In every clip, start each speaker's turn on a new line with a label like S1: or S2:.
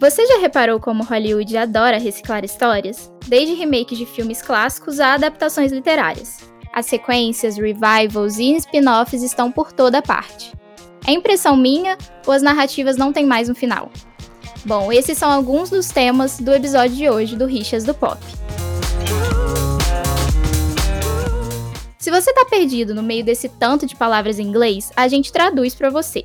S1: Você já reparou como Hollywood adora reciclar histórias? Desde remakes de filmes clássicos a adaptações literárias. As sequências, revivals e spin-offs estão por toda parte. É impressão minha ou as narrativas não têm mais um final? Bom, esses são alguns dos temas do episódio de hoje do Rixas do Pop. Se você tá perdido no meio desse tanto de palavras em inglês, a gente traduz para você.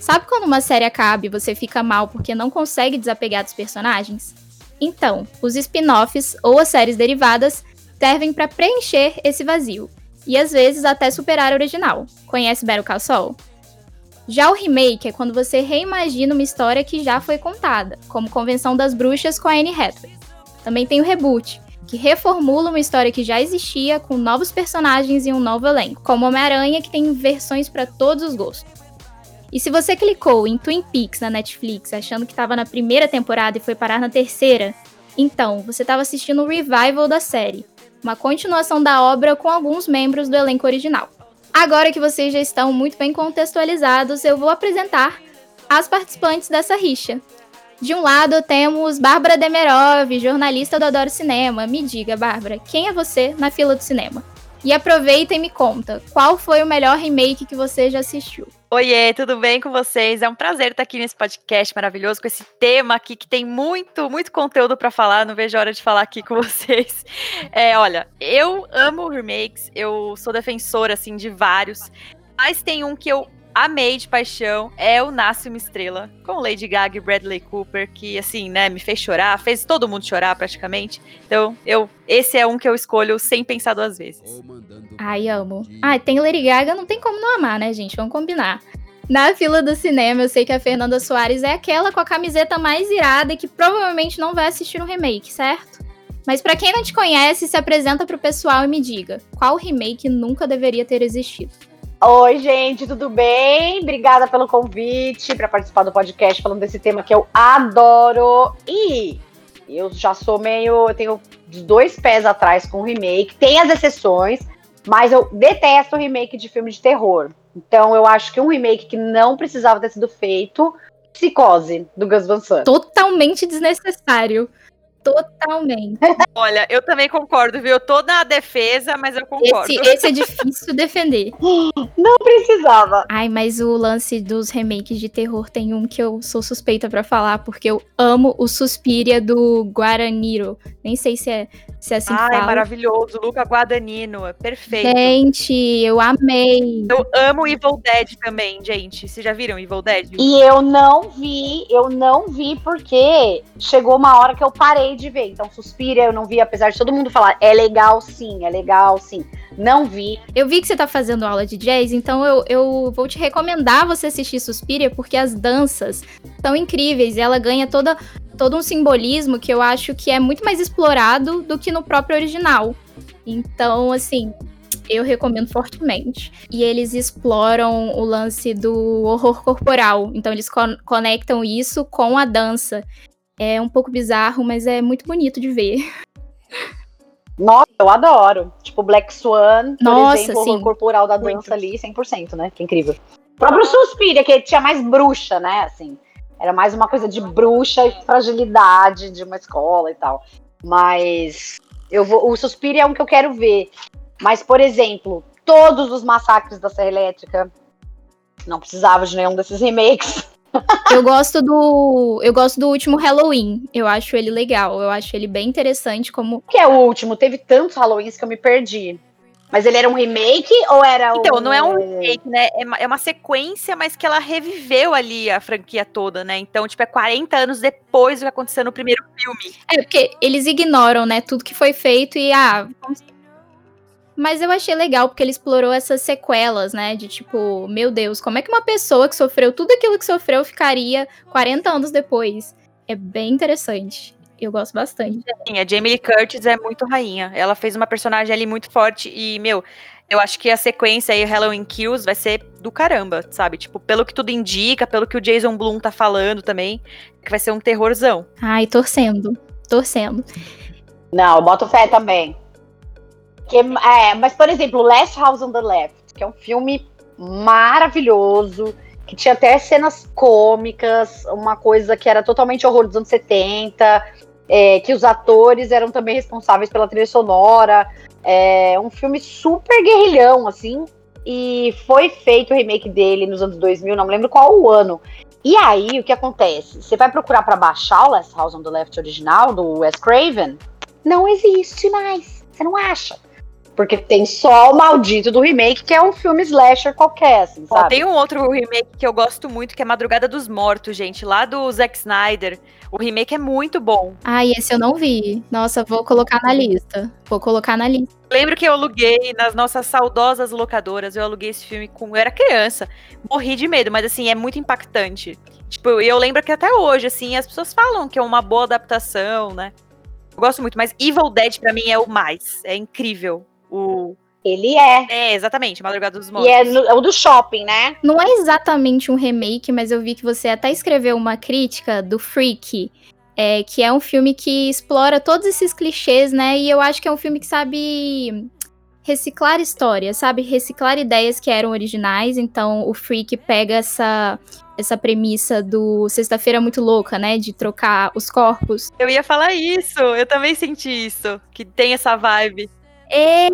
S1: Sabe quando uma série acaba e você fica mal porque não consegue desapegar dos personagens? Então, os spin-offs ou as séries derivadas servem para preencher esse vazio e às vezes até superar a original. Conhece Better Call Saul? Já o remake é quando você reimagina uma história que já foi contada, como Convenção das Bruxas com a Anne Hathaway. Também tem o reboot, que reformula uma história que já existia com novos personagens e um novo elenco, como Homem-Aranha, que tem versões para todos os gostos. E se você clicou em Twin Peaks na Netflix achando que estava na primeira temporada e foi parar na terceira, então você estava assistindo o revival da série, uma continuação da obra com alguns membros do elenco original. Agora que vocês já estão muito bem contextualizados, eu vou apresentar as participantes dessa rixa. De um lado temos Bárbara Demerov, jornalista do Adoro Cinema. Me diga, Bárbara, quem é você na fila do cinema? E aproveita e me conta, qual foi o melhor remake que você já assistiu?
S2: Oiê, tudo bem com vocês? É um prazer estar aqui nesse podcast maravilhoso com esse tema aqui que tem muito, muito conteúdo para falar. Não vejo a hora de falar aqui com vocês. É, olha, eu amo remakes, eu sou defensora assim de vários, mas tem um que eu amei de paixão é o Nasce uma Estrela, com Lady Gaga e Bradley Cooper, que assim, né, me fez chorar, fez todo mundo chorar praticamente. Então, eu esse é um que eu escolho sem pensar duas vezes.
S1: Ai, amo. Ai, tem Lady Gaga, não tem como não amar, né, gente? Vamos combinar. Na fila do cinema, eu sei que a Fernanda Soares é aquela com a camiseta mais irada e que provavelmente não vai assistir um remake, certo? Mas para quem não te conhece, se apresenta pro pessoal e me diga, qual remake nunca deveria ter existido?
S3: Oi, gente, tudo bem? Obrigada pelo convite para participar do podcast falando desse tema que eu adoro. E eu já sou meio. Eu tenho dois pés atrás com o remake. Tem as exceções, mas eu detesto remake de filme de terror. Então eu acho que um remake que não precisava ter sido feito. Psicose, do Gus Van Sant.
S1: Totalmente desnecessário. Totalmente.
S2: Olha, eu também concordo, viu? Eu tô na defesa, mas eu concordo.
S1: Esse, esse, é difícil defender.
S3: Não precisava.
S1: Ai, mas o lance dos remakes de terror tem um que eu sou suspeita para falar, porque eu amo o Suspiria do Guaraniro. Nem sei se é, se é assim
S2: Ai,
S1: que fala.
S2: maravilhoso. Luca Guadagnino, é perfeito.
S1: Gente, eu amei.
S2: Eu amo Evil Dead também, gente. Vocês já viram Evil Dead?
S3: E eu não vi, eu não vi porque chegou uma hora que eu parei de ver. Então, Suspira eu não vi, apesar de todo mundo falar, é legal sim, é legal sim. Não vi.
S1: Eu vi que você tá fazendo aula de jazz, então eu, eu vou te recomendar você assistir Suspiria, porque as danças são incríveis e ela ganha toda, todo um simbolismo que eu acho que é muito mais explorado do que no próprio original. Então, assim, eu recomendo fortemente. E eles exploram o lance do horror corporal. Então, eles con conectam isso com a dança. É um pouco bizarro, mas é muito bonito de ver.
S3: Nossa, eu adoro. Tipo, Black Swan, por
S1: Nossa,
S3: exemplo, o
S1: sim.
S3: horror corporal da dança
S2: Muito.
S3: ali, 100%, né? Que incrível. O próprio Suspiria, que tinha mais bruxa, né? Assim, era mais uma coisa de bruxa e fragilidade de uma escola e tal. Mas eu vou, o Suspiria é um que eu quero ver. Mas, por exemplo, todos os massacres da Serra Elétrica não precisava de nenhum desses remakes.
S1: Eu gosto do. Eu gosto do último Halloween. Eu acho ele legal. Eu acho ele bem interessante como.
S3: que é o último? Teve tantos Halloweens que eu me perdi. Mas ele era um remake ou era
S2: Então, não é um remake, né? É uma, é uma sequência, mas que ela reviveu ali a franquia toda, né? Então, tipo, é 40 anos depois do que aconteceu no primeiro filme.
S1: É, porque eles ignoram, né, tudo que foi feito e, ah. vamos- Mas eu achei legal porque ele explorou essas sequelas, né? De tipo, meu Deus, como é que uma pessoa que sofreu tudo aquilo que sofreu ficaria 40 anos depois? É bem interessante. Eu gosto bastante.
S2: Sim, a Jamie Lee Curtis é muito rainha. Ela fez uma personagem ali muito forte e, meu, eu acho que a sequência aí, Halloween Kills, vai ser do caramba, sabe? Tipo, pelo que tudo indica, pelo que o Jason Blum tá falando também, que vai ser um terrorzão.
S1: Ai, torcendo. Torcendo.
S3: Não, boto fé também. Que, é, mas, por exemplo, Last House on the Left, que é um filme maravilhoso, que tinha até cenas cômicas, uma coisa que era totalmente horror dos anos 70, é, que os atores eram também responsáveis pela trilha sonora. É um filme super guerrilhão, assim, e foi feito o remake dele nos anos 2000, não me lembro qual o ano. E aí, o que acontece? Você vai procurar para baixar o Last House on the Left original, do Wes Craven? Não existe mais. Você não acha. Porque tem só o maldito do remake, que é um filme slasher qualquer, assim, sabe?
S2: Ó, tem um outro remake que eu gosto muito, que é Madrugada dos Mortos, gente, lá do Zack Snyder. O remake é muito bom.
S1: Ai, esse eu não vi. Nossa, vou colocar na lista. Vou colocar na lista.
S2: Lembro que eu aluguei nas nossas saudosas locadoras, eu aluguei esse filme com. Eu era criança. Morri de medo, mas assim, é muito impactante. Tipo, eu lembro que até hoje, assim, as pessoas falam que é uma boa adaptação, né? Eu gosto muito, mas Evil Dead pra mim é o mais. É incrível. O.
S3: Ele é.
S2: É, exatamente, Madrugada dos Mortos.
S3: E é, no, é o do shopping, né?
S1: Não é exatamente um remake, mas eu vi que você até escreveu uma crítica do Freak, é, que é um filme que explora todos esses clichês, né? E eu acho que é um filme que sabe reciclar histórias, sabe? Reciclar ideias que eram originais. Então o Freak pega essa essa premissa do Sexta-feira Muito Louca, né? De trocar os corpos.
S2: Eu ia falar isso, eu também senti isso, que tem essa vibe.
S1: É,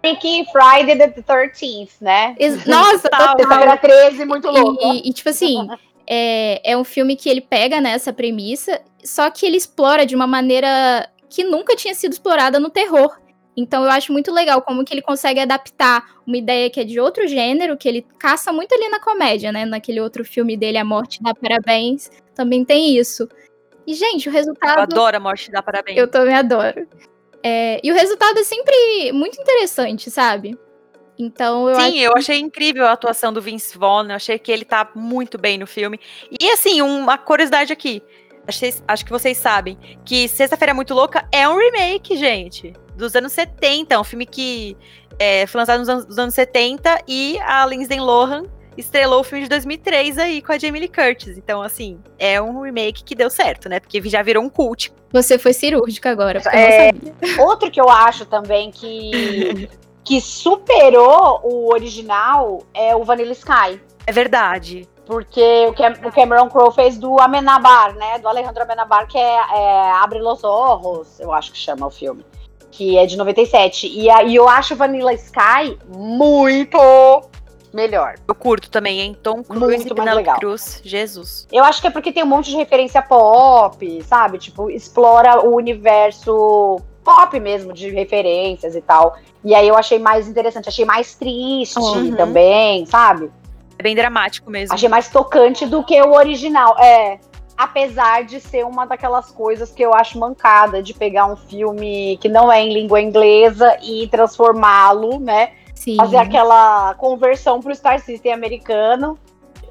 S3: Freaky Friday the 13th, né?
S1: Ex- Nossa,
S2: Total.
S1: total.
S3: Sexta-feira 13, muito louco.
S1: E, e, tipo assim, é, é um filme que ele pega nessa premissa, só que ele explora de uma maneira que nunca tinha sido explorada no terror. Então eu acho muito legal como que ele consegue adaptar uma ideia que é de outro gênero, que ele caça muito ali na comédia, né? Naquele outro filme dele, A Morte dá Parabéns, também tem isso. E, gente, o
S2: Eu
S1: resultado.
S2: adoro a morte da parabéns.
S1: Eu também adoro. É, e o resultado é sempre muito interessante, sabe? Então eu acho
S2: Sim, eu achei incrível a atuação do Vince Vaughn. Eu achei que ele tá muito bem no filme. E assim, uma curiosidade aqui. Acho, que vocês- acho que vocês sabem que Sexta-feira é Muito Louca é um remake, gente. Dos anos 70. Um filme que é, foi lançado nos anos, nos anos 70 e a Lindsay Lohan estrelou o filme de 2003 aí com a Jamie Lee Curtis. Então, assim, é um remake que deu certo, né? Porque já virou um cult.
S1: você foi cirúrgica agora, porque
S3: É.
S1: eu não sabia.
S3: Outro que eu acho também que, que superou o original é o Vanilla Sky.
S2: É verdade.
S3: Porque o, Cam o Cameron Crowe fez do Amenabar, né? Do Alejandro Amenabar, que é, é Abre los Ojos, eu acho que chama o filme. Que é de 97. E, a- e eu acho Vanilla Sky muito melhor.
S2: Eu curto também, hein? Tom Cruise
S3: Muito
S2: e Penelope
S3: legal.
S2: Cruz. Jesus.
S3: Eu acho que é porque tem um monte de referência pop, sabe? Tipo, explora o universo pop mesmo, de referências e tal. E aí eu achei mais interessante, achei mais triste
S2: Uhum.
S3: também, sabe?
S2: É bem dramático mesmo.
S3: Achei mais tocante do que o original. É. Apesar de ser uma daquelas coisas que eu acho mancada, de pegar um filme que não é em língua inglesa e transformá-lo, né?
S1: Sim.
S3: Fazer aquela conversão pro Star System americano.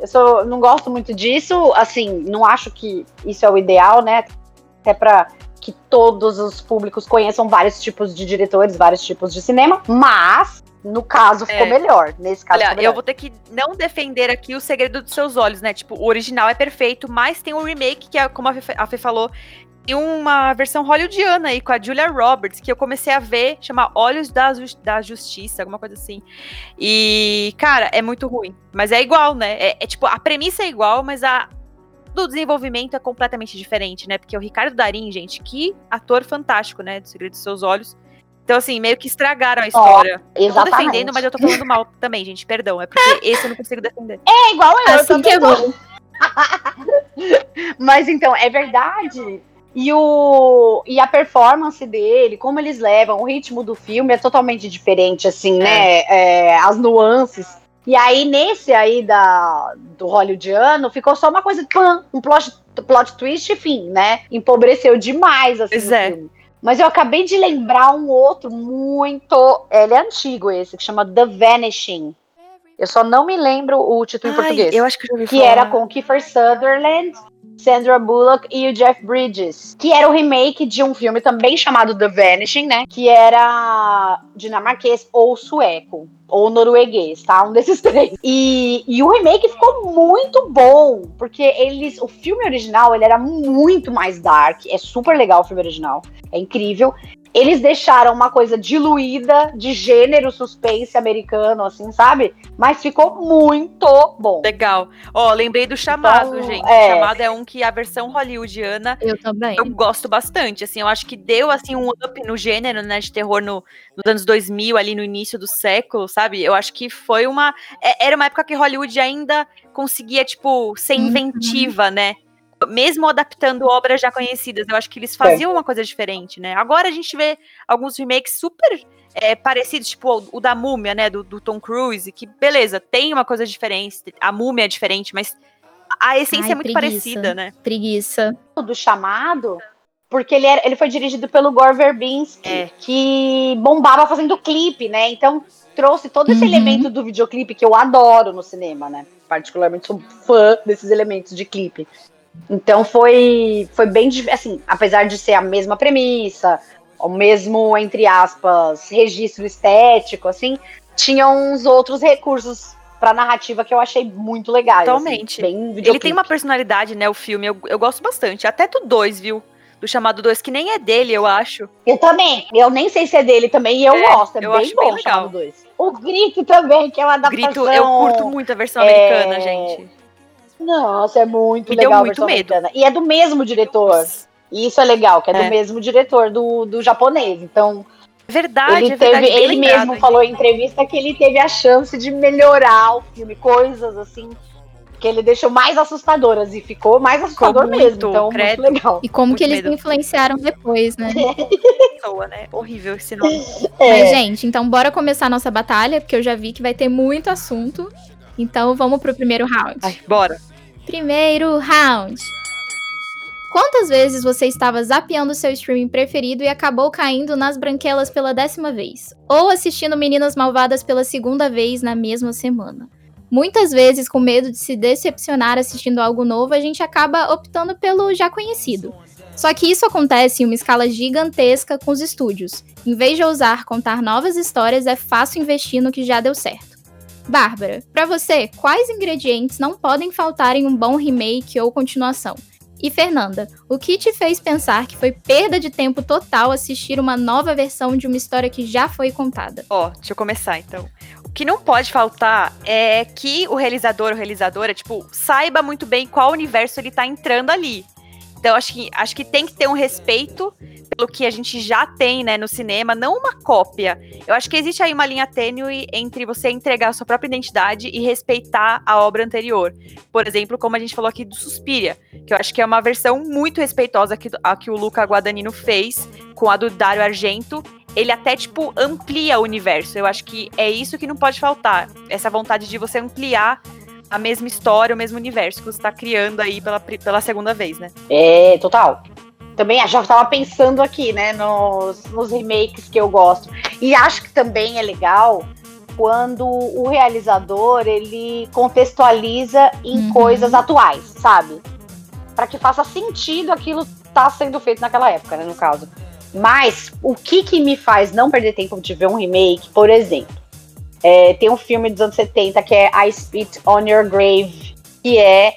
S3: Eu sou- não gosto muito disso, assim, não acho que isso é o ideal, né? Até pra que todos os públicos conheçam vários tipos de diretores, vários tipos de cinema, mas no caso ficou
S2: É.
S3: melhor. Nesse caso
S2: Olha,
S3: ficou melhor.
S2: eu vou ter que não defender aqui o segredo dos seus olhos, né? Tipo, o original é perfeito, mas tem um remake que, é, como a Fê, a Fê falou, tem uma versão hollywoodiana aí com a Julia Roberts, que eu comecei a ver, chama Olhos da, da Justiça, alguma coisa assim. E, cara, é muito ruim. Mas é igual, né? É, é tipo, a premissa é igual, mas a do desenvolvimento é completamente diferente, né? Porque o Ricardo Darim, gente, que ator fantástico, né? Do Segredo dos Seus Olhos. Então, assim, meio que estragaram a história. Eu tô defendendo, mas eu tô falando mal também, gente. Perdão. É porque esse eu não consigo defender.
S3: É igual eu, eu
S1: Assim
S3: também
S1: que é bom.
S3: Mas então, é verdade. E, o, e a performance dele, como eles levam, o ritmo do filme é totalmente diferente, assim, né? É, as nuances. E aí, nesse aí da, do hollywoodiano, ficou só uma coisa, pam, um plot, plot twist, enfim, né? Empobreceu demais, assim,
S2: Pois é.
S3: filme. Mas eu acabei de lembrar um outro muito. Ele é antigo esse, que chama The Vanishing. Eu só não me lembro o título em
S2: Ai,
S3: português
S2: Eu acho que eu já ouvi
S3: que
S2: falar.
S3: era com Kiefer Sutherland, Sandra Bullock e o Jeff Bridges, que era o remake de um filme também chamado The Vanishing, né? Que era dinamarquês ou sueco ou norueguês, tá? Um desses três. E, e o remake ficou muito bom, porque eles, o filme original ele era muito mais dark, é super legal o filme original, é incrível. Eles deixaram uma coisa diluída de gênero suspense americano, assim, sabe? Mas ficou muito bom.
S2: Legal. Ó, lembrei do chamado,
S3: Então,
S2: gente.
S3: é.
S2: O chamado é um que a versão hollywoodiana
S1: Eu também.
S2: eu gosto bastante. Assim, eu acho que deu assim um up no gênero, né, de terror no, nos anos 2000, ali no início do século, sabe? Eu acho que foi uma é- era uma época que Hollywood ainda conseguia tipo ser
S1: Uhum.
S2: inventiva, né? Mesmo adaptando obras já conhecidas, eu acho que eles faziam uma coisa diferente, né? Agora a gente vê alguns remakes super é, parecidos, tipo o, o da Múmia, né, do, do Tom Cruise, que beleza, tem uma coisa diferente, a Múmia é diferente, mas a essência
S1: Ai,
S2: é muito
S1: preguiça.
S2: parecida, né?
S1: Preguiça.
S3: do chamado, porque ele, era, ele foi dirigido pelo Gore Verbinski,
S2: É.
S3: que bombava fazendo clipe, né? Então trouxe todo esse
S1: Uhum.
S3: elemento do videoclipe que eu adoro no cinema, né? Particularmente sou fã desses elementos de clipe. Então foi, foi bem, assim, apesar de ser a mesma premissa, o mesmo, entre aspas, registro estético, assim, tinha uns outros recursos pra narrativa que eu achei muito legais. assim,
S2: Totalmente.
S3: bem
S2: Ele tem uma personalidade, né, o filme, eu, eu gosto bastante. Até do 2, viu? Do chamado 2, que nem é dele, eu acho.
S3: Eu também. Eu nem sei se é dele também, e eu
S2: É,
S3: gosto. É
S2: eu
S3: bem
S2: acho
S3: bom
S2: bem
S3: o
S2: legal.
S3: Chamado 2. O Grito também, que é uma adaptação...
S2: Grito, eu curto muito a versão
S3: é,
S2: americana, gente.
S3: Nossa, é muito
S2: Me deu
S3: legal a
S2: muito medo.
S3: americana. E é do mesmo diretor. E isso é legal, que é,
S2: É.
S3: do mesmo diretor do, do japonês. Então,
S2: Verdade,
S3: ele
S2: é
S3: teve,
S2: verdade.
S3: ele
S2: lembrado,
S3: mesmo
S2: hein?
S3: falou em entrevista que ele teve a chance de melhorar o filme, coisas assim que ele deixou mais assustadoras e ficou mais assustador
S2: muito,
S3: mesmo. Então,
S2: credo.
S3: muito legal.
S1: E como
S2: Muito
S1: que eles
S2: medo.
S1: influenciaram depois, né?
S2: Pessoa, né? Horrível esse nome.
S3: É.
S1: Mas, gente, então bora começar a nossa batalha, porque eu já vi que vai ter muito assunto. Então vamos pro primeiro round.
S2: Ai, bora.
S1: Primeiro round. Quantas vezes você estava zapeando seu streaming preferido e acabou caindo nas branquelas pela décima vez? Ou assistindo Meninas Malvadas pela segunda vez na mesma semana? Muitas vezes, com medo de se decepcionar assistindo algo novo, a gente acaba optando pelo já conhecido. Só que isso acontece em uma escala gigantesca com os estúdios. Em vez de ousar contar novas histórias, é fácil investir no que já deu certo. Bárbara, pra você, quais ingredientes não podem faltar em um bom remake ou continuação? E Fernanda, o que te fez pensar que foi perda de tempo total assistir uma nova versão de uma história que já foi contada?
S2: Ó, deixa eu começar então. O que não pode faltar é que o realizador ou realizadora, tipo, saiba muito bem qual universo ele tá entrando ali. Então, acho que, acho que tem que ter um respeito pelo que a gente já tem, né, no cinema, não uma cópia. Eu acho que existe aí uma linha tênue entre você entregar a sua própria identidade e respeitar a obra anterior. Por exemplo, como a gente falou aqui do Suspiria, que eu acho que é uma versão muito respeitosa que, a que o Luca Guadagnino fez com a do Dario Argento. Ele até, tipo, amplia o universo. Eu acho que é isso que não pode faltar. Essa vontade de você ampliar a mesma história, o mesmo universo que você tá criando aí pela, pela segunda vez, né?
S3: É, total. Também já tava pensando aqui, né, nos, nos remakes que eu gosto. E acho que também é legal quando o realizador ele contextualiza em
S1: Uhum.
S3: coisas atuais, sabe? Para que faça sentido aquilo tá sendo feito naquela época, né, no caso. Mas o que que me faz não perder tempo de ver um remake, por exemplo, é, tem um filme dos anos 70 que é I Spit on Your Grave, que é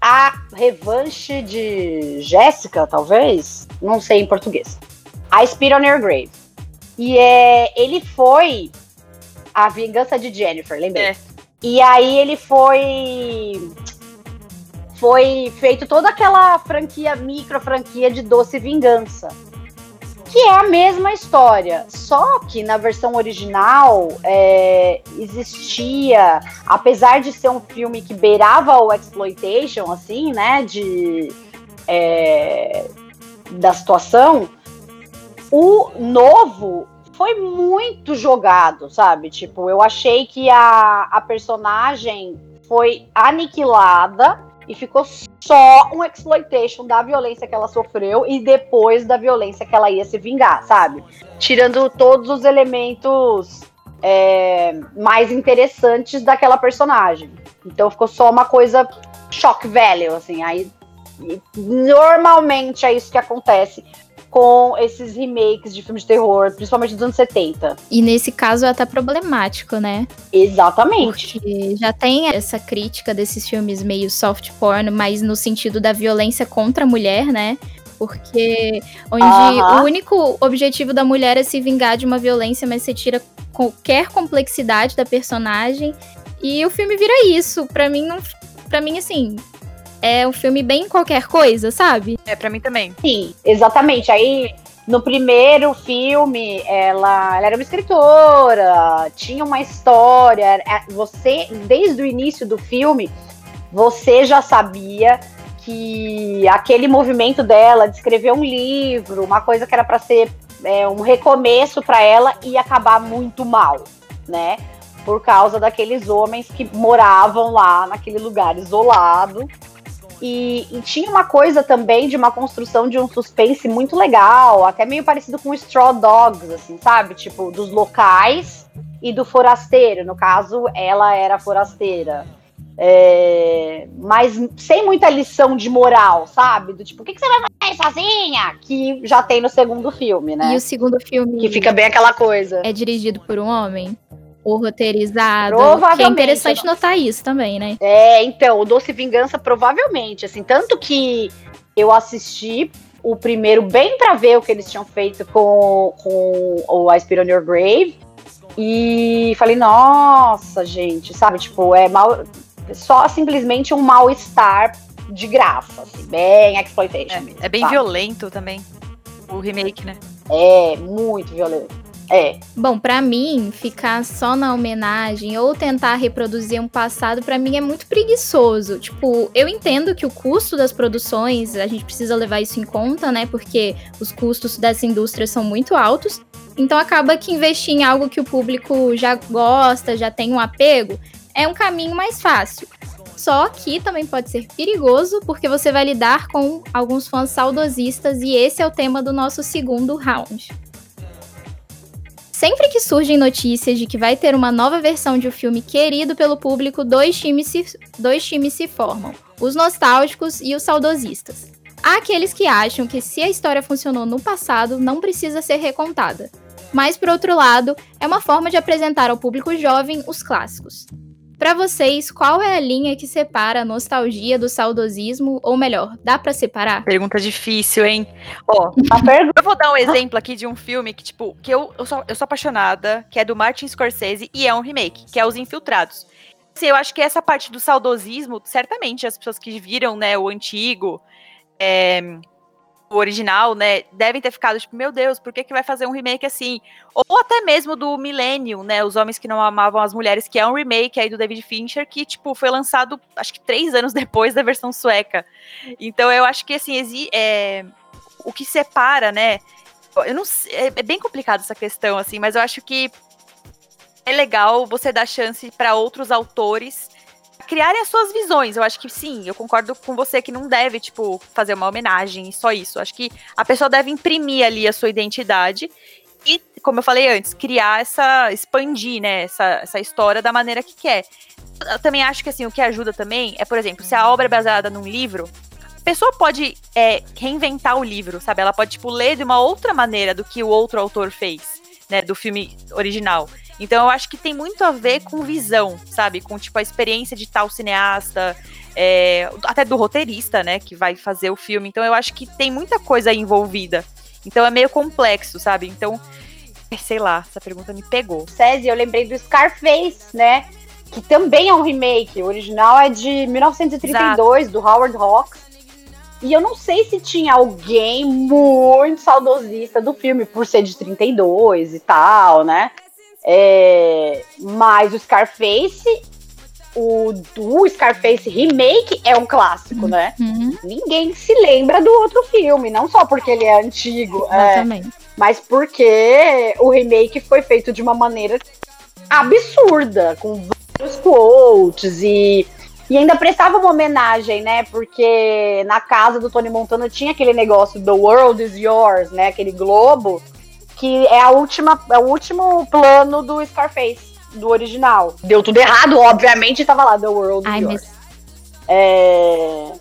S3: a revanche de Jéssica, talvez? Não sei em português. I Spit on Your Grave. E é, ele foi a vingança de Jennifer, lembrei.
S2: É.
S3: E aí ele foi foi feito toda aquela franquia, micro franquia de Doce Vingança. Que é a mesma história, só que na versão original é, existia, apesar de ser um filme que beirava o exploitation, assim, né, de é, da situação, o novo foi muito jogado, sabe? Tipo, eu achei que a, a personagem foi aniquilada e ficou só um exploitation da violência que ela sofreu e depois da violência que ela ia se vingar, sabe? Tirando todos os elementos é, mais interessantes daquela personagem. Então ficou só uma coisa shock value, assim. Aí normalmente é isso que acontece com esses remakes de filmes de terror, principalmente dos anos 70.
S1: E nesse caso é até problemático, né?
S3: Exatamente.
S1: Porque já tem essa crítica desses filmes meio soft porn, mas no sentido da violência contra a mulher, né? porque onde o único objetivo da mulher é se vingar de uma violência, mas você tira qualquer complexidade da personagem e o filme vira isso. Para mim não, para mim assim, é um filme bem qualquer coisa, sabe?
S2: É, para mim também.
S3: Sim, exatamente. Aí no primeiro filme, ela, ela, era uma escritora, tinha uma história. É, você, desde o início do filme, você já sabia que aquele movimento dela de escrever um livro, uma coisa que era para ser é, um recomeço para ela, ia acabar muito mal, né? Por causa daqueles homens que moravam lá naquele lugar isolado e, e, tinha uma coisa também de uma construção de um suspense muito legal, até meio parecido com Straw Dogs, assim, sabe? Tipo, dos locais e do forasteiro. No caso, ela era forasteira. É, mas sem muita lição de moral, sabe? Do tipo, o que, que você vai fazer sozinha? Que já tem no segundo filme, né?
S1: E o segundo filme.
S3: Que fica bem aquela coisa.
S1: É dirigido por um homem? Ou roteirizado. Que é interessante notar isso também, né?
S3: É, então, o Doce Vingança provavelmente, assim, tanto que eu assisti o primeiro bem para ver o que eles tinham feito com, com o I Spit on Your Grave e falei, nossa, gente, sabe, tipo, é mal, só simplesmente um mal-estar de graça, assim, bem exploitation. É,
S2: mesmo, é bem sabe? violento também, o remake, né?
S3: É, muito violento. É.
S1: Bom, para mim, ficar só na homenagem ou tentar reproduzir um passado, para mim é muito preguiçoso. Tipo, eu entendo que o custo das produções, a gente precisa levar isso em conta, né? Porque os custos dessa indústria são muito altos. Então acaba que investir em algo que o público já gosta, já tem um apego, é um caminho mais fácil. Só que também pode ser perigoso, porque você vai lidar com alguns fãs saudosistas, e esse é o tema do nosso segundo round. Sempre que surgem notícias de que vai ter uma nova versão de um filme querido pelo público, dois times se, dois times se formam: os nostálgicos e os saudosistas. Há aqueles que acham que se a história funcionou no passado, não precisa ser recontada. Mas, por outro lado, é uma forma de apresentar ao público jovem os clássicos. Para vocês, qual é a linha que separa a nostalgia do saudosismo? Ou melhor, dá para separar?
S2: Pergunta difícil, hein? Ó, eu vou dar um exemplo aqui de um filme que, tipo, que eu, eu, sou, eu sou apaixonada, que é do Martin Scorsese e é um remake, que é Os Infiltrados. Assim, eu acho que essa parte do saudosismo, certamente as pessoas que viram, né, o antigo, é, original, né, devem ter ficado tipo, meu Deus, por que, que vai fazer um remake assim? Ou até mesmo do Millennium, né, Os Homens que Não Amavam as Mulheres, que é um remake aí do David Fincher, que, tipo, foi lançado, acho que três anos depois da versão sueca. Então, eu acho que, assim, é, o que separa, né, eu não é, é bem complicado essa questão, assim, mas eu acho que é legal você dar chance para outros autores criarem as suas visões. Eu acho que sim, eu concordo com você que não deve, tipo, fazer uma homenagem só isso. Eu acho que a pessoa deve imprimir ali a sua identidade e, como eu falei antes, criar essa. expandir, né, essa, essa história da maneira que quer. Eu também acho que assim, o que ajuda também é, por exemplo, se a obra é baseada num livro, a pessoa pode é, reinventar o livro, sabe? Ela pode, tipo, ler de uma outra maneira do que o outro autor fez, né? Do filme original. Então eu acho que tem muito a ver com visão, sabe? Com tipo a experiência de tal cineasta, é, até do roteirista, né? Que vai fazer o filme. Então eu acho que tem muita coisa envolvida. Então é meio complexo, sabe? Então, sei lá, essa pergunta me pegou.
S3: César, eu lembrei do Scarface, né? Que também é um remake. O original é de 1932, Exato. do Howard Hawks. E eu não sei se tinha alguém muito saudosista do filme, por ser de 32 e tal, né? É, mas o Scarface, o, o Scarface Remake é um clássico, né?
S1: Uhum.
S3: Ninguém se lembra do outro filme, não só porque ele é antigo, é, mas porque o remake foi feito de uma maneira absurda, com vários quotes e, e ainda prestava uma homenagem, né? Porque na casa do Tony Montana tinha aquele negócio The World is Yours, né? Aquele globo que é a última, é o último plano do Scarface, do original. Deu tudo errado, obviamente, tava lá, The World Ai. Mas... É...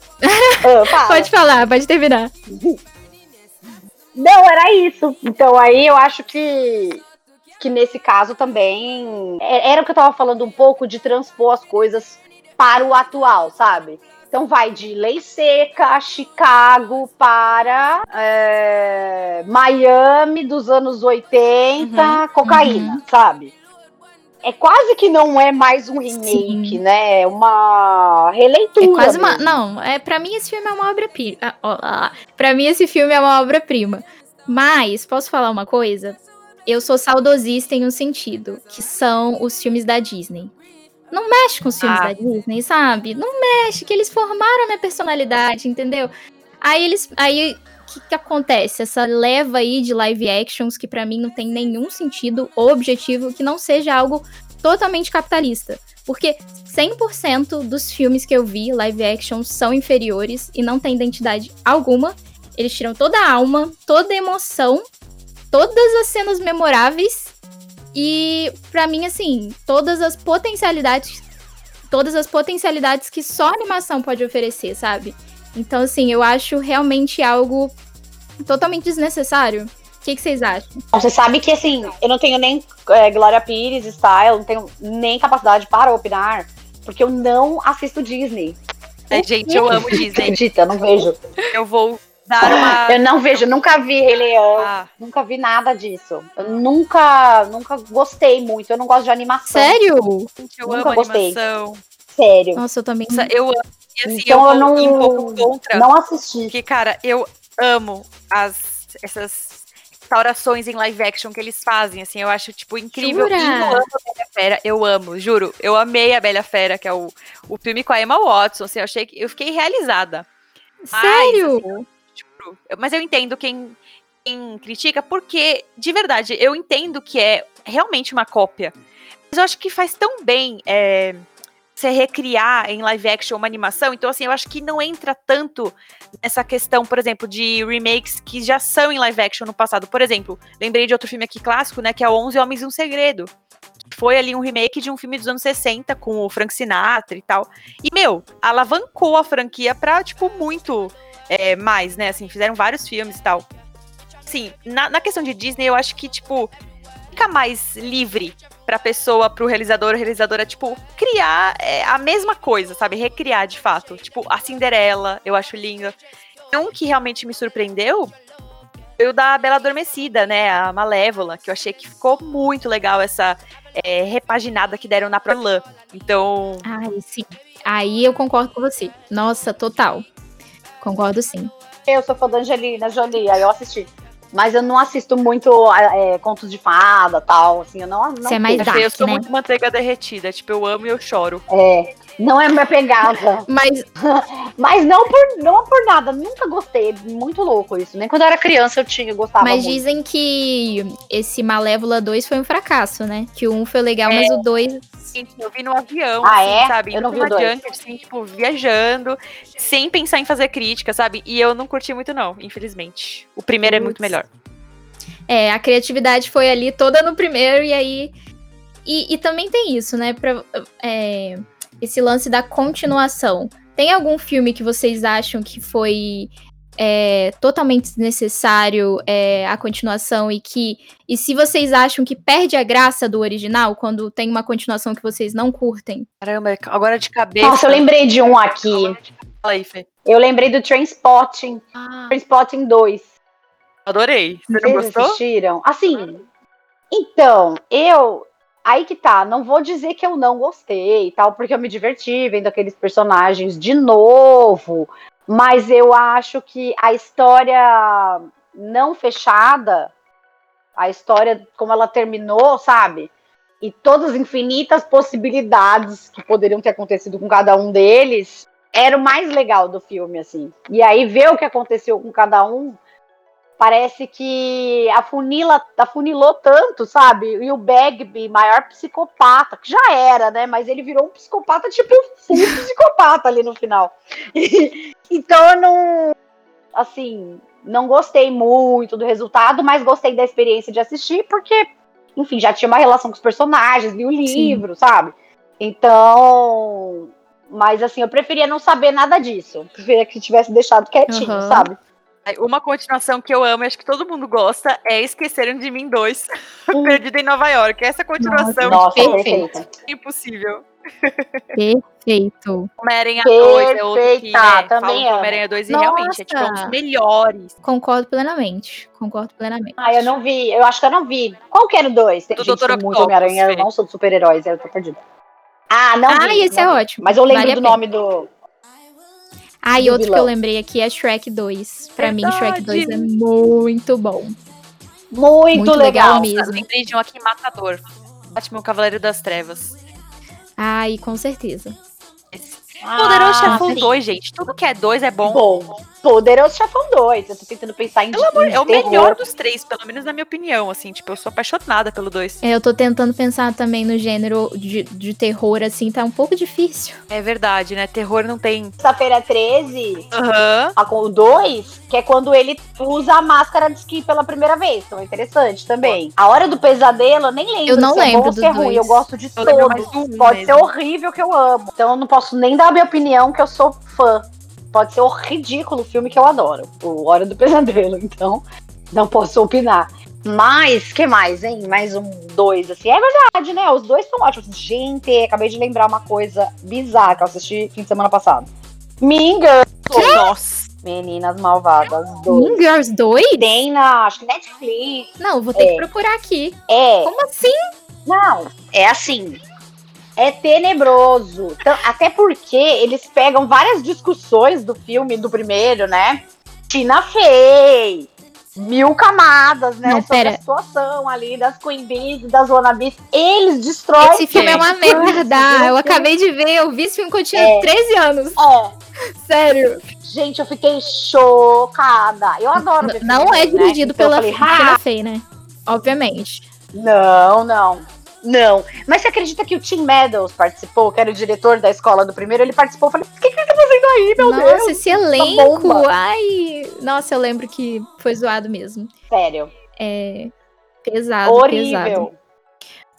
S1: ah, pode falar, pode terminar.
S3: Não, era isso. Então aí eu acho que que nesse caso também é, era o que eu tava falando um pouco de transpor as coisas para o atual, sabe? Então vai de Lei Seca, Chicago para é, Miami dos anos 80,
S2: Uhum,
S3: cocaína,
S1: uhum.
S3: sabe? É quase que não é mais um remake,
S1: Sim.
S3: né? É uma releitura.
S1: É quase uma.
S3: mesmo.
S1: Não, é, pra mim esse filme é uma obra-prima. Ah, ó, pra mim esse filme é uma obra-prima. Mas, posso falar uma coisa? Eu sou saudosista em um sentido, que são os filmes da Disney. Não mexe com os filmes
S2: Ah.
S1: da Disney, sabe? Não mexe, que eles formaram a minha personalidade, entendeu? Aí eles. Aí o que, que acontece? Essa leva aí de live actions que pra mim não tem nenhum sentido ou objetivo que não seja algo totalmente capitalista. Porque 100% dos filmes que eu vi, live action, são inferiores e não tem identidade alguma. Eles tiram toda a alma, toda a emoção, todas as cenas memoráveis. E pra mim, assim, todas as potencialidades. Todas as potencialidades que só a animação pode oferecer, sabe? Então, assim, eu acho realmente algo totalmente desnecessário. O que, que vocês acham?
S3: Você sabe que, assim, eu não tenho nem é, Glória Pires, style, não tenho nem capacidade para opinar, porque eu não assisto Disney.
S2: É, gente, eu amo Disney.
S3: Acredita, eu não vejo.
S2: Eu vou dar uma.
S3: Eu não vejo, nunca vi Rei Leão,
S2: Ah,
S3: nunca vi nada disso. Eu nunca, nunca gostei muito, eu não gosto de animação.
S1: Sério?
S2: gente, eu
S3: Nunca
S2: amo
S3: gostei.
S2: animação.
S3: Sério.
S1: Nossa, eu também.
S2: Nossa, eu amo. E assim,
S3: Então
S2: eu
S3: eu
S2: vou
S3: não-
S2: um pouco contra.
S3: Não assisti.
S2: Porque, cara, eu amo as, essas restaurações em live action que eles fazem, assim, eu acho, tipo, incrível.
S1: Jura?
S2: Eu amo a Bela Fera, eu amo, juro. Eu amei a Bela Fera, que é o, o filme com a Emma Watson, assim, eu achei que eu fiquei realizada.
S1: Sério?
S2: Tipo, mas eu entendo quem, quem critica, porque, de verdade, eu entendo que é realmente uma cópia. Mas eu acho que faz tão bem é, você recriar em live action uma animação. Então, assim, eu acho que não entra tanto nessa questão, por exemplo, de remakes que já são em live action no passado. Por exemplo, lembrei de outro filme aqui clássico, né? Que é o 11 Homens e um Segredo. Foi ali um remake de um filme dos anos 60 com o Frank Sinatra e tal. E, meu, alavancou a franquia pra, tipo, muito é, mais, né? Assim, fizeram vários filmes e tal. Assim, na, na questão de Disney, eu acho que, tipo, fica mais livre pra pessoa, pro realizador, realizadora, tipo, criar é, a mesma coisa, sabe? Recriar de fato. Tipo, a Cinderela, eu acho linda. Um que realmente me surpreendeu foi o da Bela Adormecida, né? A Malévola, que eu achei que ficou muito legal essa é, repaginada que deram na Prolan. Então,
S1: Ai, sim. Aí eu concordo com você. Nossa, total. Concordo sim.
S3: Eu sou fã da Angelina Jolie, aí eu assisti. Mas eu não assisto muito é, contos de fada tal, assim, eu não, não
S1: Você é mais dark,
S2: eu sou
S1: né?
S2: muito manteiga derretida. Tipo, eu amo e eu choro.
S3: É, não é minha pegada.
S1: Mas
S3: Mas não por, não por nada, nunca gostei. Muito louco isso. Nem quando eu era criança eu tinha, eu gostava
S1: Mas
S3: muito.
S1: dizem que esse Malévola 2 foi um fracasso, né? Que o 1 foi legal, mas o 2.
S2: Gente, eu vi no avião,
S3: Ah,
S2: assim,
S3: é?
S2: sabe?
S3: Eu não vi o dois.
S2: junket, assim, tipo, viajando, sem pensar em fazer crítica, sabe? E eu não curti muito, não, infelizmente. O primeiro é muito
S1: Putz.
S2: Melhor.
S1: É, a criatividade foi ali toda no primeiro, e aí. E, e também tem isso, né? Pra, é, esse lance da continuação. Tem algum filme que vocês acham que foi é, totalmente desnecessário é, a continuação e que. E se vocês acham que perde a graça do original quando tem uma continuação que vocês não curtem?
S2: Caramba, agora de cabeça.
S3: Nossa, eu lembrei de um aqui.
S2: Fala aí, Fê.
S3: Eu lembrei do Trainspotting. Trainspotting 2.
S2: Adorei. Você não gostou?
S3: assistiram? Assim, então, eu. Aí que tá, não vou dizer que eu não gostei e tal, porque eu me diverti vendo aqueles personagens de novo, mas eu acho que a história não fechada, a história como ela terminou, sabe? E todas as infinitas possibilidades que poderiam ter acontecido com cada um deles, era o mais legal do filme, assim. E aí ver o que aconteceu com cada um parece que afunila, afunilou tanto, sabe? E o Bagby, maior psicopata, que já era, né? Mas ele virou um psicopata, tipo, full psicopata ali no final. então eu não. Assim, não gostei muito do resultado, mas gostei da experiência de assistir, porque, enfim, já tinha uma relação com os personagens, li o livro, sabe? Então. Mas assim, eu preferia não saber nada disso. Preferia que tivesse deixado quietinho,
S1: Aham.
S3: sabe?
S2: Uma continuação que eu amo, e acho que todo mundo gosta, é Esqueceram de Mim 2, Perdido em Nova York. Essa continuação
S3: Nossa, perfeita.
S2: é impossível.
S1: Perfeito.
S2: Homem-Aranha 2 é outro que né,
S3: também
S2: falam. Homem-Aranha 2 e
S1: Nossa.
S2: realmente é tipo um dos melhores.
S1: Concordo plenamente. Concordo plenamente.
S3: Ah, eu não vi. Eu acho que eu não vi. Qual que era o dois? Tem
S2: Do
S3: gente,
S2: Dr.
S3: tem muito
S2: Octopus,
S3: Homem-Aranha. Eu não sou de super-heróis, eu tô perdida. Ah, não
S1: Ah,
S3: vi.
S1: esse é
S3: não vi.
S1: ótimo.
S3: Mas eu lembro
S1: Vale
S3: do nome do...
S1: Ah, e outro que
S3: vilão.
S1: eu lembrei aqui é Shrek 2. Pra mim, Shrek 2 é
S2: Verdade.
S1: muito bom.
S3: Muito,
S1: Muito legal
S3: legal.
S1: mesmo.
S2: Lembrei de um aqui matador. Batman Cavaleiro das Trevas.
S1: Ai, com certeza.
S2: Poderoso
S3: Ah,
S2: Chefão
S3: sim.
S2: 2, gente. Tudo que é 2 é bom.
S3: Bom, Poderoso Chefão 2. Eu tô tentando pensar em,
S2: Pelo amor,
S3: em
S2: é o
S3: terror.
S2: melhor dos três, pelo menos na minha opinião, assim. Tipo, eu sou apaixonada pelo 2.
S1: É, eu tô tentando pensar também no gênero de, de terror, assim, tá um pouco difícil.
S2: É verdade, né? Terror não tem.
S3: Sexta-feira 13,
S2: Aham.
S3: a- o 2, que é quando ele usa a máscara de esqui pela primeira vez. Então é interessante também. A Hora do Pesadelo, eu nem lembro
S1: Eu não
S3: se é
S1: lembro
S3: bom se é
S1: dos
S3: ruim.
S1: dois.
S3: Eu gosto de
S2: Eu lembro mais
S3: todos.
S2: do um
S3: Pode ser
S2: mesmo.
S3: horrível que eu amo. Então eu não posso nem dar a minha opinião que eu sou fã. Pode ser o ridículo filme que eu adoro. O Hora do Pesadelo. Então, não posso opinar. Mas, que mais, hein? Mais um dois, assim. É verdade, né? Os dois são ótimos. Gente, acabei de lembrar uma coisa bizarra que eu assisti fim de semana passado. Me engano.
S2: Nossa.
S3: Meninas Malvadas
S1: Mean
S3: 2.
S1: Girls 2?
S3: Tem na, acho que Netflix.
S1: Não, vou ter
S3: É.
S1: que procurar aqui.
S3: É,
S1: Como assim?
S3: não, é assim. É tenebroso. Então, até porque eles pegam várias discussões do filme, do primeiro, né? Tina Fey. Mil camadas, né?
S1: Não,
S3: sobre
S1: pera.
S3: a situação ali das Queen Bees, das Wannabes. Eles destroem.
S1: Esse filme é uma merda. Eu acabei de ver, eu vi esse filme quando eu tinha
S3: É.
S1: 13 anos.
S3: É,
S1: Sério.
S3: gente, eu fiquei chocada. Eu adoro ver
S1: Não
S3: filme
S1: é
S3: né?
S1: dirigido
S3: Então eu
S1: pela
S3: falei, "Ah,
S1: Tina Fey, né? Obviamente.
S3: Não, não. Não. Mas você acredita que o Tim Meadows participou, que era o diretor da escola do primeiro? Ele participou. Eu falei, o que, que ele tá fazendo aí, meu
S1: Nossa,
S3: Deus?
S1: esse elenco.
S3: bomba.
S1: Ai. Nossa, eu lembro que foi zoado mesmo.
S3: Sério.
S1: É. Pesado, pesado.
S3: horrível.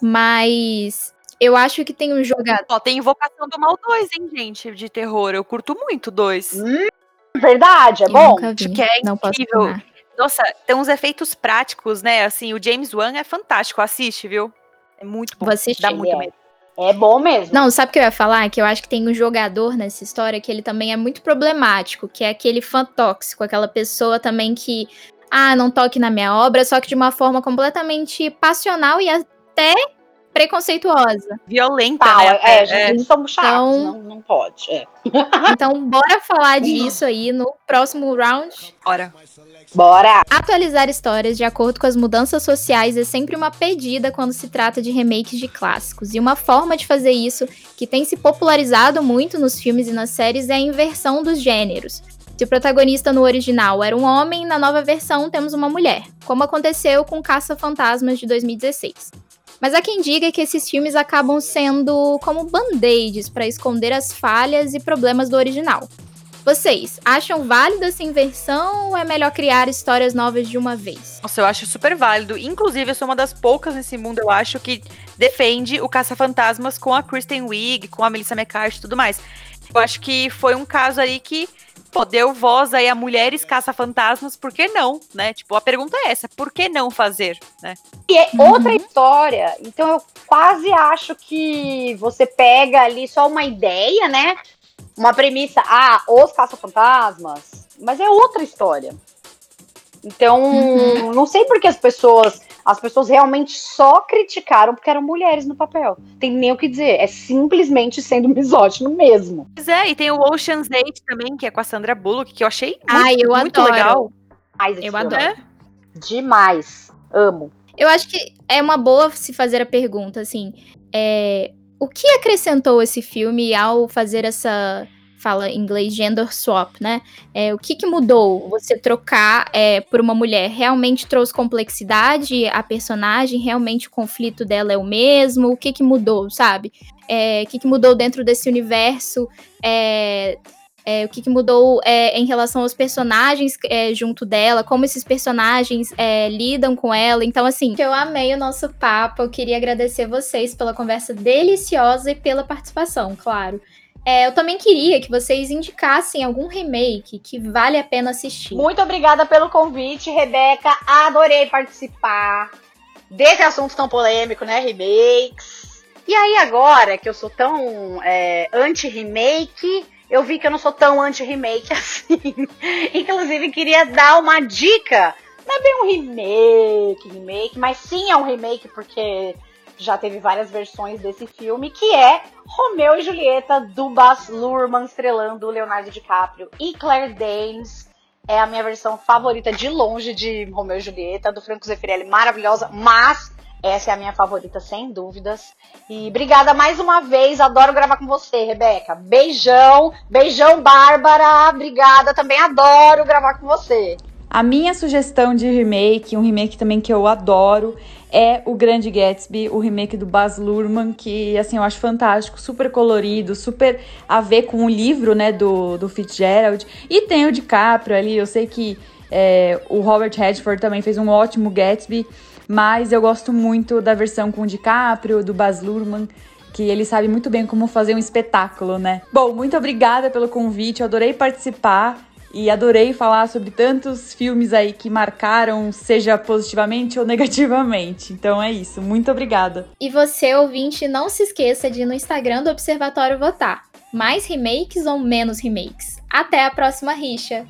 S1: Mas eu acho que tem um jogador.
S2: Ó, tem Invocação do Mal 2, hein, gente? De terror. Eu curto muito dois.
S3: Hum, Verdade, é
S1: Eu
S3: bom.
S1: nunca vi.
S2: Acho que é
S1: não posso
S2: incrível.
S1: opinar.
S2: Nossa, tem uns efeitos práticos, né? Assim, o James Wan é fantástico. Assiste, viu? É muito bom.
S1: Vou assistir.
S2: Dá muito
S3: é.
S2: medo.
S3: É bom mesmo.
S1: Não, sabe o que eu ia falar? Que eu acho que tem um jogador nessa história que ele também é muito problemático, que é aquele fã tóxico, aquela pessoa também que, ah, não toque na minha obra, só que de uma forma completamente passional e até preconceituosa.
S2: Violenta,
S3: Tá,
S2: né?
S3: é,
S2: É,
S3: gente, somos chatos,
S1: Então-
S3: não, não pode. é.
S1: Então, bora falar disso aí no próximo round.
S2: Ora.
S3: Bora!
S1: Atualizar histórias de acordo com as mudanças sociais é sempre uma pedida quando se trata de remakes de clássicos. E uma forma de fazer isso, que tem se popularizado muito nos filmes e nas séries, é a inversão dos gêneros. Se o protagonista no original era um homem, na nova versão temos uma mulher, como aconteceu com Caça-Fantasmas de 2016. Mas há quem diga que esses filmes acabam sendo como band-aids para esconder as falhas e problemas do original. Vocês acham válida essa inversão ou é melhor criar histórias novas de uma vez?
S2: Nossa, eu acho super válido. Inclusive, eu sou uma das poucas nesse mundo, eu acho, que defende o Caça-Fantasmas com a Kristen Wiig, com a Melissa McCarthy e tudo mais. Eu acho que foi um caso aí que, pô, deu voz aí a mulheres caça-fantasmas, por que não, né? Tipo, a pergunta é essa, por que não fazer, né?
S3: E é
S1: Uhum.
S3: outra história. Então eu quase acho que você pega ali só uma ideia, né? Uma premissa, ah, os caça-fantasmas. Mas é outra história. Então,
S1: Uhum.
S3: não sei porque as pessoas. As pessoas realmente só criticaram porque eram mulheres no papel. Tem nem o que dizer. É simplesmente sendo misógino mesmo.
S2: Pois é, e tem o Ocean's 8 também, que é com a Sandra Bullock, que eu achei muito,
S1: Ai, eu
S2: muito
S1: adoro.
S2: legal.
S3: Esse
S1: Eu adoro.
S2: É?
S3: Demais. Amo.
S1: Eu acho que é uma boa se fazer a pergunta, assim, é, o que acrescentou esse filme ao fazer essa, fala em inglês, gender swap, né? É, o que, que mudou você trocar é, por uma mulher? Realmente trouxe complexidade a personagem? Realmente o conflito dela é o mesmo? O que, que mudou, sabe? É, o que, que mudou dentro desse universo? É, é, o que, que mudou é, em relação aos personagens é, junto dela, como esses personagens é, lidam com ela. Então, assim, eu amei o nosso papo. Eu queria agradecer vocês pela conversa deliciosa e pela participação, claro. É, eu também queria que vocês indicassem algum remake que vale a pena assistir.
S3: Muito obrigada pelo convite, Rebeca. Adorei participar desse assunto tão polêmico, né? Remakes. E aí agora que eu sou tão é, anti-remake, eu vi que eu não sou tão anti-remake assim. Inclusive, queria dar uma dica. Não é bem um remake, remake, mas sim é um remake, porque já teve várias versões desse filme, que é Romeu e Julieta, do Baz Luhrmann, estrelando Leonardo DiCaprio e Claire Danes. É a minha versão favorita de longe de Romeu e Julieta, do Franco Zeffirelli, maravilhosa, mas essa é a minha favorita, sem dúvidas. E obrigada mais uma vez. Adoro gravar com você, Rebeca. Beijão. Beijão, Bárbara. Obrigada. Também adoro gravar com você.
S2: A minha sugestão de remake, um remake também que eu adoro, é o Grande Gatsby, o remake do Baz Luhrmann, que assim eu acho fantástico, super colorido, super a ver com o livro, né, do, do Fitzgerald. E tem o DiCaprio ali, eu sei que é, o Robert Redford também fez um ótimo Gatsby. Mas eu gosto muito da versão com o DiCaprio, do Baz Luhrmann, que ele sabe muito bem como fazer um espetáculo, né? Bom, muito obrigada pelo convite, eu adorei participar e adorei falar sobre tantos filmes aí que marcaram, seja positivamente ou negativamente. Então é isso, muito obrigada.
S1: E você, ouvinte, não se esqueça de ir no Instagram do Observatório votar. Mais remakes ou menos remakes? Até a próxima rixa!